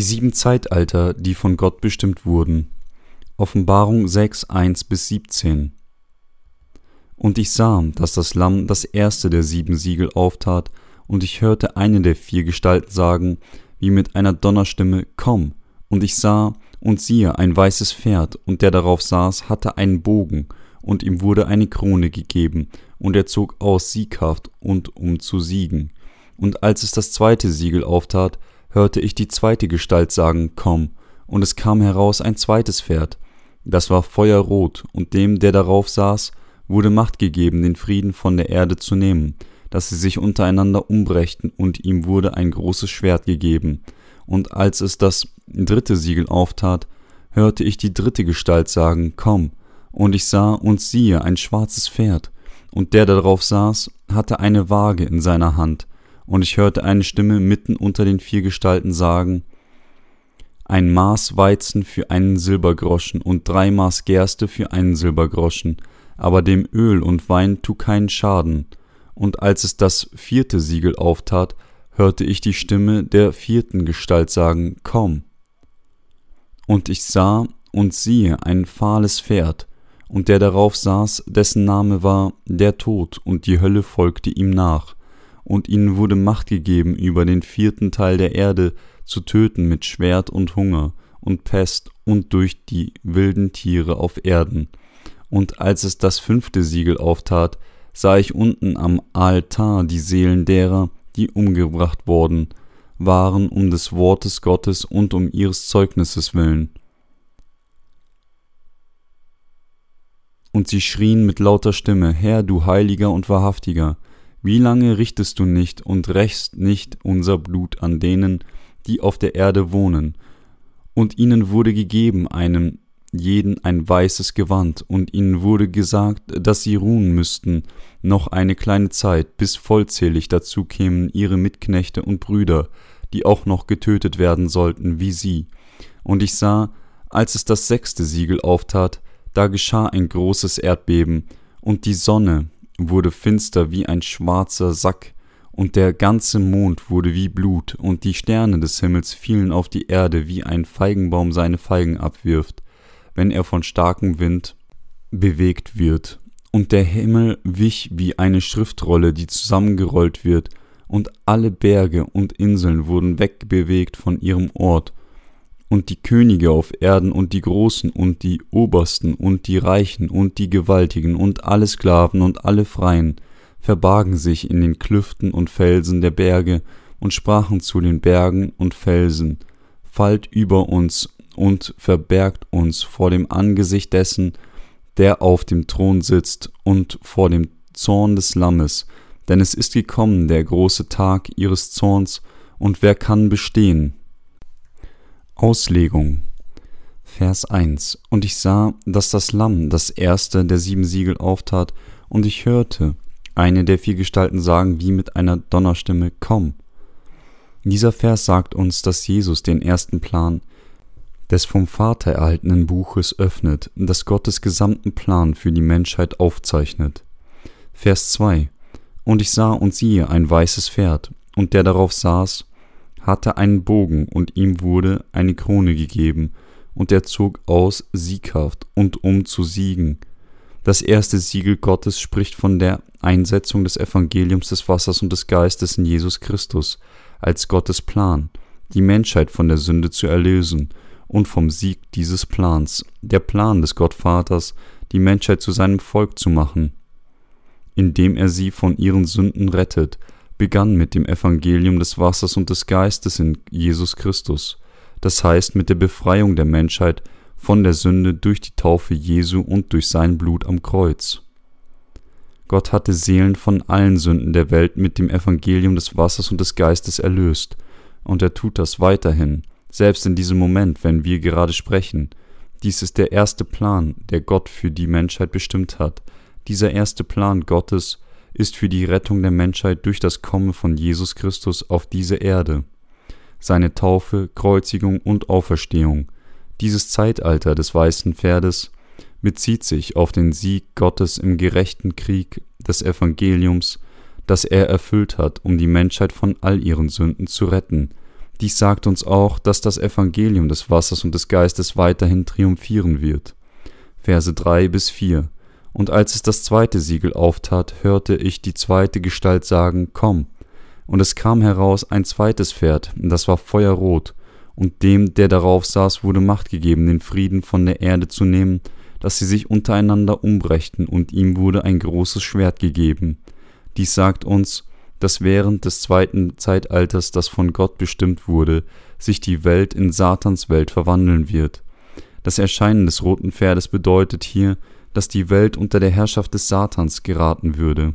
Die sieben Zeitalter, die von Gott bestimmt wurden. Offenbarung 6, 1 bis 17. Und ich sah, dass das Lamm das erste der sieben Siegel auftat, und ich hörte eine der vier Gestalten sagen, wie mit einer Donnerstimme, Komm. Und ich sah, und siehe, ein weißes Pferd, und der darauf saß, hatte einen Bogen, und ihm wurde eine Krone gegeben, und er zog aus sieghaft und um zu siegen. Und als es das zweite Siegel auftat, hörte ich die zweite Gestalt sagen, Komm, und es kam heraus ein zweites Pferd, das war feuerrot, und dem, der darauf saß, wurde Macht gegeben, den Frieden von der Erde zu nehmen, dass sie sich untereinander umbrächten, und ihm wurde ein großes Schwert gegeben. Und als es das dritte Siegel auftat, hörte ich die dritte Gestalt sagen, Komm, und ich sah und siehe ein schwarzes Pferd, und der darauf saß, hatte eine Waage in seiner Hand, und ich hörte eine Stimme mitten unter den vier Gestalten sagen, ein Maß Weizen für einen Silbergroschen und drei Maß Gerste für einen Silbergroschen, aber dem Öl und Wein tu keinen Schaden. Und als es das vierte Siegel auftat, hörte ich die Stimme der vierten Gestalt sagen, Komm. Und ich sah und siehe ein fahles Pferd, und der darauf saß, dessen Name war der Tod, und die Hölle folgte ihm nach, und ihnen wurde Macht gegeben, über den vierten Teil der Erde zu töten mit Schwert und Hunger und Pest und durch die wilden Tiere auf Erden. Und als es das fünfte Siegel auftat, sah ich unten am Altar die Seelen derer, die umgebracht worden waren um des Wortes Gottes und um ihres Zeugnisses willen. Und sie schrien mit lauter Stimme, Herr, du Heiliger und Wahrhaftiger, wie lange richtest du nicht und rächst nicht unser Blut an denen, die auf der Erde wohnen? Und ihnen wurde gegeben einem jeden ein weißes Gewand, und ihnen wurde gesagt, dass sie ruhen müssten, noch eine kleine Zeit, bis vollzählig dazu kämen ihre Mitknechte und Brüder, die auch noch getötet werden sollten wie sie. Und ich sah, als es das sechste Siegel auftat, da geschah ein großes Erdbeben, und die Sonne, wurde finster wie ein schwarzer Sack, und der ganze Mond wurde wie Blut, und die Sterne des Himmels fielen auf die Erde, wie ein Feigenbaum seine Feigen abwirft, wenn er von starkem Wind bewegt wird. Und der Himmel wich wie eine Schriftrolle, die zusammengerollt wird, und alle Berge und Inseln wurden wegbewegt von ihrem Ort, und die Könige auf Erden und die Großen und die Obersten und die Reichen und die Gewaltigen und alle Sklaven und alle Freien verbargen sich in den Klüften und Felsen der Berge und sprachen zu den Bergen und Felsen, fallt über uns und verbergt uns vor dem Angesicht dessen, der auf dem Thron sitzt und vor dem Zorn des Lammes, denn es ist gekommen der große Tag ihres Zorns, und wer kann bestehen? Auslegung Vers 1 Und ich sah, dass das Lamm das erste der sieben Siegel auftat, und ich hörte eine der vier Gestalten sagen wie mit einer Donnerstimme, Komm. Dieser Vers sagt uns, dass Jesus den ersten Plan des vom Vater erhaltenen Buches öffnet, das Gottes gesamten Plan für die Menschheit aufzeichnet. Vers 2 Und ich sah und siehe ein weißes Pferd, und der darauf saß, hatte einen Bogen, und ihm wurde eine Krone gegeben, und er zog aus sieghaft und um zu siegen. Das erste Siegel Gottes spricht von der Einsetzung des Evangeliums des Wassers und des Geistes in Jesus Christus als Gottes Plan, die Menschheit von der Sünde zu erlösen und vom Sieg dieses Plans, der Plan des Gottvaters, die Menschheit zu seinem Volk zu machen, indem er sie von ihren Sünden rettet begann mit dem Evangelium des Wassers und des Geistes in Jesus Christus, das heißt mit der Befreiung der Menschheit von der Sünde durch die Taufe Jesu und durch sein Blut am Kreuz. Gott hatte Seelen von allen Sünden der Welt mit dem Evangelium des Wassers und des Geistes erlöst, und er tut das weiterhin, selbst in diesem Moment, wenn wir gerade sprechen. Dies ist der erste Plan, der Gott für die Menschheit bestimmt hat. Dieser erste Plan Gottes ist für die Rettung der Menschheit durch das Kommen von Jesus Christus auf diese Erde, seine Taufe, Kreuzigung und Auferstehung. Dieses Zeitalter des weißen Pferdes bezieht sich auf den Sieg Gottes im gerechten Krieg des Evangeliums, das er erfüllt hat, um die Menschheit von all ihren Sünden zu retten. Dies sagt uns auch, dass das Evangelium des Wassers und des Geistes weiterhin triumphieren wird. Verse 3 bis 4 Und als es das zweite Siegel auftat, hörte ich die zweite Gestalt sagen, Komm. Und es kam heraus ein zweites Pferd, das war feuerrot, und dem, der darauf saß, wurde Macht gegeben, den Frieden von der Erde zu nehmen, dass sie sich untereinander umbrächten, und ihm wurde ein großes Schwert gegeben. Dies sagt uns, dass während des zweiten Zeitalters, das von Gott bestimmt wurde, sich die Welt in Satans Welt verwandeln wird. Das Erscheinen des roten Pferdes bedeutet hier, dass die Welt unter der Herrschaft des Satans geraten würde.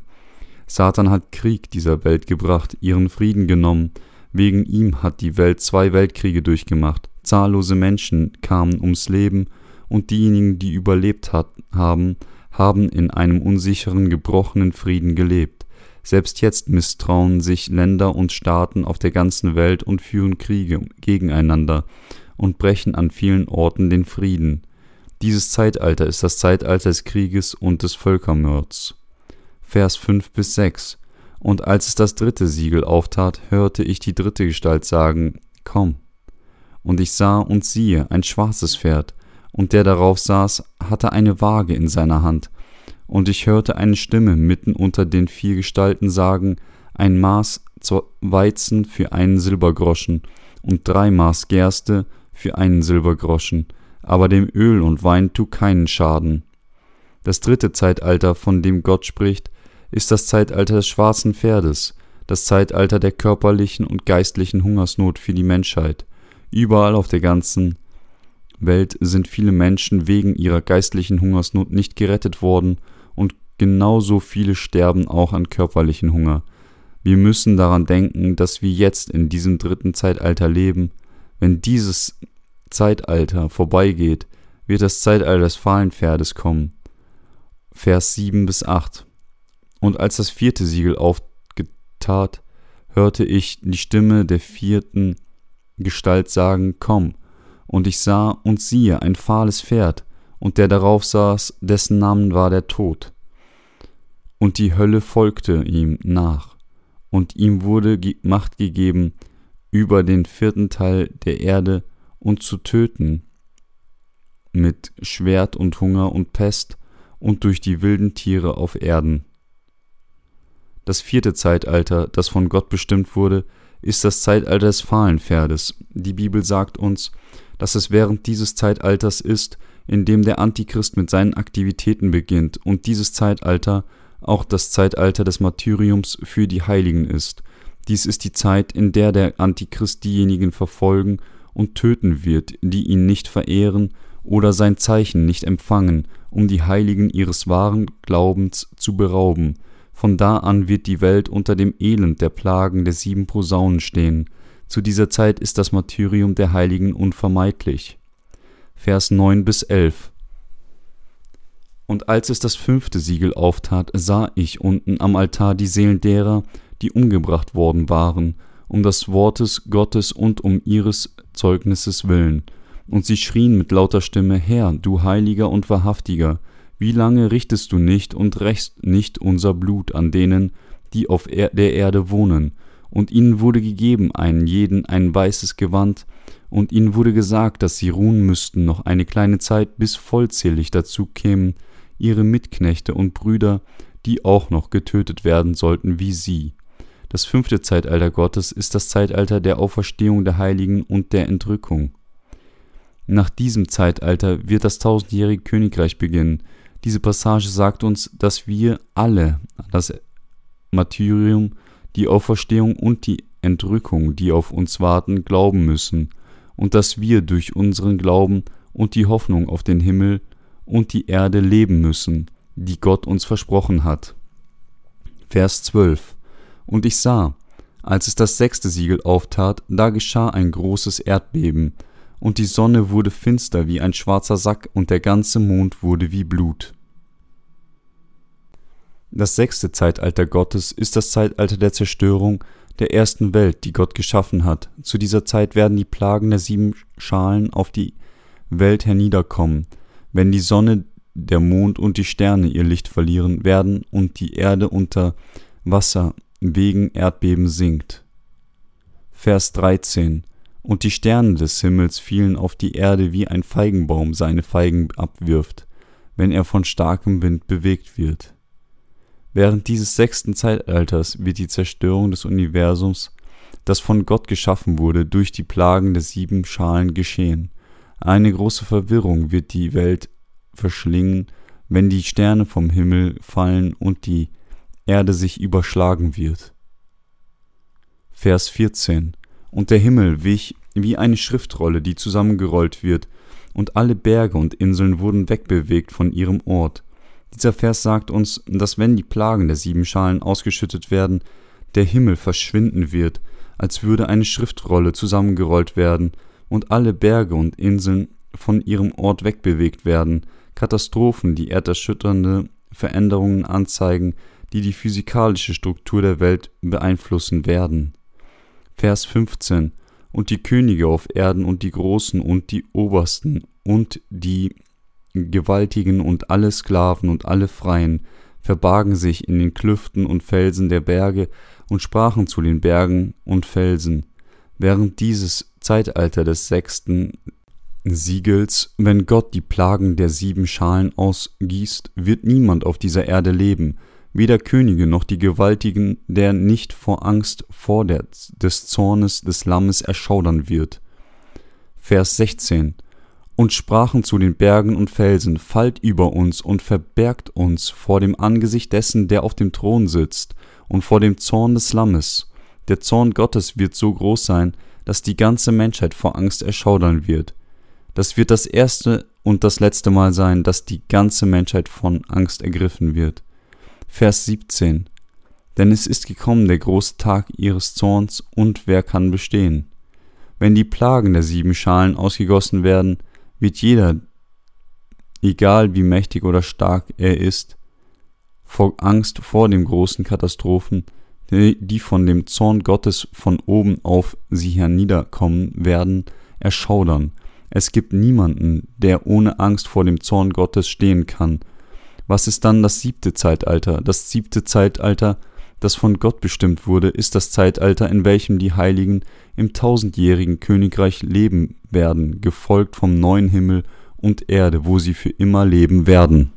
Satan hat Krieg dieser Welt gebracht, ihren Frieden genommen, wegen ihm hat die Welt zwei Weltkriege durchgemacht, zahllose Menschen kamen ums Leben, und diejenigen, die überlebt hat, haben, haben in einem unsicheren, gebrochenen Frieden gelebt. Selbst jetzt misstrauen sich Länder und Staaten auf der ganzen Welt und führen Kriege gegeneinander, und brechen an vielen Orten den Frieden. Dieses Zeitalter ist das Zeitalter des Krieges und des Völkermords. Vers 5 bis 6 Und als es das dritte Siegel auftat, hörte ich die dritte Gestalt sagen, Komm. Und ich sah und siehe ein schwarzes Pferd, und der darauf saß, hatte eine Waage in seiner Hand. Und ich hörte eine Stimme mitten unter den vier Gestalten sagen, ein Maß Weizen für einen Silbergroschen und drei Maß Gerste für einen Silbergroschen, aber dem Öl und Wein tu keinen Schaden. Das dritte Zeitalter, von dem Gott spricht, ist das Zeitalter des schwarzen Pferdes, das Zeitalter der körperlichen und geistlichen Hungersnot für die Menschheit. Überall auf der ganzen Welt sind viele Menschen wegen ihrer geistlichen Hungersnot nicht gerettet worden und genauso viele sterben auch an körperlichen Hunger. Wir müssen daran denken, dass wir jetzt in diesem dritten Zeitalter leben, wenn dieses Zeitalter vorbeigeht, wird das Zeitalter des Pfahlenpferdes kommen. Vers 7 bis 8. Und als das vierte Siegel aufgetat, hörte ich die Stimme der vierten Gestalt sagen, Komm, und ich sah und siehe ein fahles Pferd, und der darauf saß, dessen Namen war der Tod. Und die Hölle folgte ihm nach, und ihm wurde Macht gegeben, über den vierten Teil der Erde und zu töten mit Schwert und Hunger und Pest und durch die wilden Tiere auf Erden. Das vierte Zeitalter, das von Gott bestimmt wurde, ist das Zeitalter des Fahlenpferdes. Die Bibel sagt uns, dass es während dieses Zeitalters ist, in dem der Antichrist mit seinen Aktivitäten beginnt und dieses Zeitalter auch das Zeitalter des Martyriums für die Heiligen ist – dies ist die Zeit, in der der Antichrist diejenigen verfolgen und töten wird, die ihn nicht verehren oder sein Zeichen nicht empfangen, um die Heiligen ihres wahren Glaubens zu berauben. Von da an wird die Welt unter dem Elend der Plagen der sieben Posaunen stehen. Zu dieser Zeit ist das Martyrium der Heiligen unvermeidlich. Vers 9 bis 11 Und als es das fünfte Siegel auftat, sah ich unten am Altar die Seelen derer, die umgebracht worden waren, um des Wortes Gottes und um ihres Zeugnisses willen. Und sie schrien mit lauter Stimme, Herr, du Heiliger und Wahrhaftiger, wie lange richtest du nicht und rächst nicht unser Blut an denen, die auf er der Erde wohnen? Und ihnen wurde gegeben einen jeden ein weißes Gewand, und ihnen wurde gesagt, dass sie ruhen müssten noch eine kleine Zeit, bis vollzählig dazu kämen ihre Mitknechte und Brüder, die auch noch getötet werden sollten wie sie. Das fünfte Zeitalter Gottes ist das Zeitalter der Auferstehung der Heiligen und der Entrückung. Nach diesem Zeitalter wird das tausendjährige Königreich beginnen. Diese Passage sagt uns, dass wir alle das Martyrium, die Auferstehung und die Entrückung, die auf uns warten, glauben müssen und dass wir durch unseren Glauben und die Hoffnung auf den Himmel und die Erde leben müssen, die Gott uns versprochen hat. Vers 12 und ich sah, als es das sechste Siegel auftat, da geschah ein großes Erdbeben, und die Sonne wurde finster wie ein schwarzer Sack, und der ganze Mond wurde wie Blut. Das sechste Zeitalter Gottes ist das Zeitalter der Zerstörung der ersten Welt, die Gott geschaffen hat. Zu dieser Zeit werden die Plagen der sieben Schalen auf die Welt herniederkommen, wenn die Sonne, der Mond und die Sterne ihr Licht verlieren werden und die Erde unter Wasser wegen Erdbeben sinkt. Vers 13 und die Sterne des Himmels fielen auf die Erde, wie ein Feigenbaum seine Feigen abwirft, wenn er von starkem Wind bewegt wird. Während dieses sechsten Zeitalters wird die Zerstörung des Universums, das von Gott geschaffen wurde, durch die Plagen der sieben Schalen geschehen. Eine große Verwirrung wird die Welt verschlingen, wenn die Sterne vom Himmel fallen und die Erde sich überschlagen wird. Vers 14 Und der Himmel wich wie eine Schriftrolle, die zusammengerollt wird, und alle Berge und Inseln wurden wegbewegt von ihrem Ort. Dieser Vers sagt uns, dass wenn die Plagen der sieben Schalen ausgeschüttet werden, der Himmel verschwinden wird, als würde eine Schriftrolle zusammengerollt werden und alle Berge und Inseln von ihrem Ort wegbewegt werden, Katastrophen, die erderschütternde Veränderungen anzeigen, die die physikalische Struktur der Welt beeinflussen werden. Vers 15 Und die Könige auf Erden und die Großen und die Obersten und die Gewaltigen und alle Sklaven und alle Freien verbargen sich in den Klüften und Felsen der Berge und sprachen zu den Bergen und Felsen. Während dieses Zeitalter des sechsten Siegels, wenn Gott die Plagen der sieben Schalen ausgießt, wird niemand auf dieser Erde leben, weder Könige noch die Gewaltigen, der nicht vor Angst vor der, des Zornes des Lammes erschaudern wird. Vers 16 Und sprachen zu den Bergen und Felsen, fallt über uns und verbergt uns vor dem Angesicht dessen, der auf dem Thron sitzt, und vor dem Zorn des Lammes. Der Zorn Gottes wird so groß sein, dass die ganze Menschheit vor Angst erschaudern wird. Das wird das erste und das letzte Mal sein, dass die ganze Menschheit von Angst ergriffen wird. Vers 17 Denn es ist gekommen der große Tag ihres Zorns, und wer kann bestehen? Wenn die Plagen der sieben Schalen ausgegossen werden, wird jeder, egal wie mächtig oder stark er ist, vor Angst vor den großen Katastrophen, die von dem Zorn Gottes von oben auf sie herniederkommen werden, erschaudern es gibt niemanden, der ohne Angst vor dem Zorn Gottes stehen kann. Was ist dann das siebte Zeitalter? Das siebte Zeitalter, das von Gott bestimmt wurde, ist das Zeitalter, in welchem die Heiligen im tausendjährigen Königreich leben werden, gefolgt vom neuen Himmel und Erde, wo sie für immer leben werden.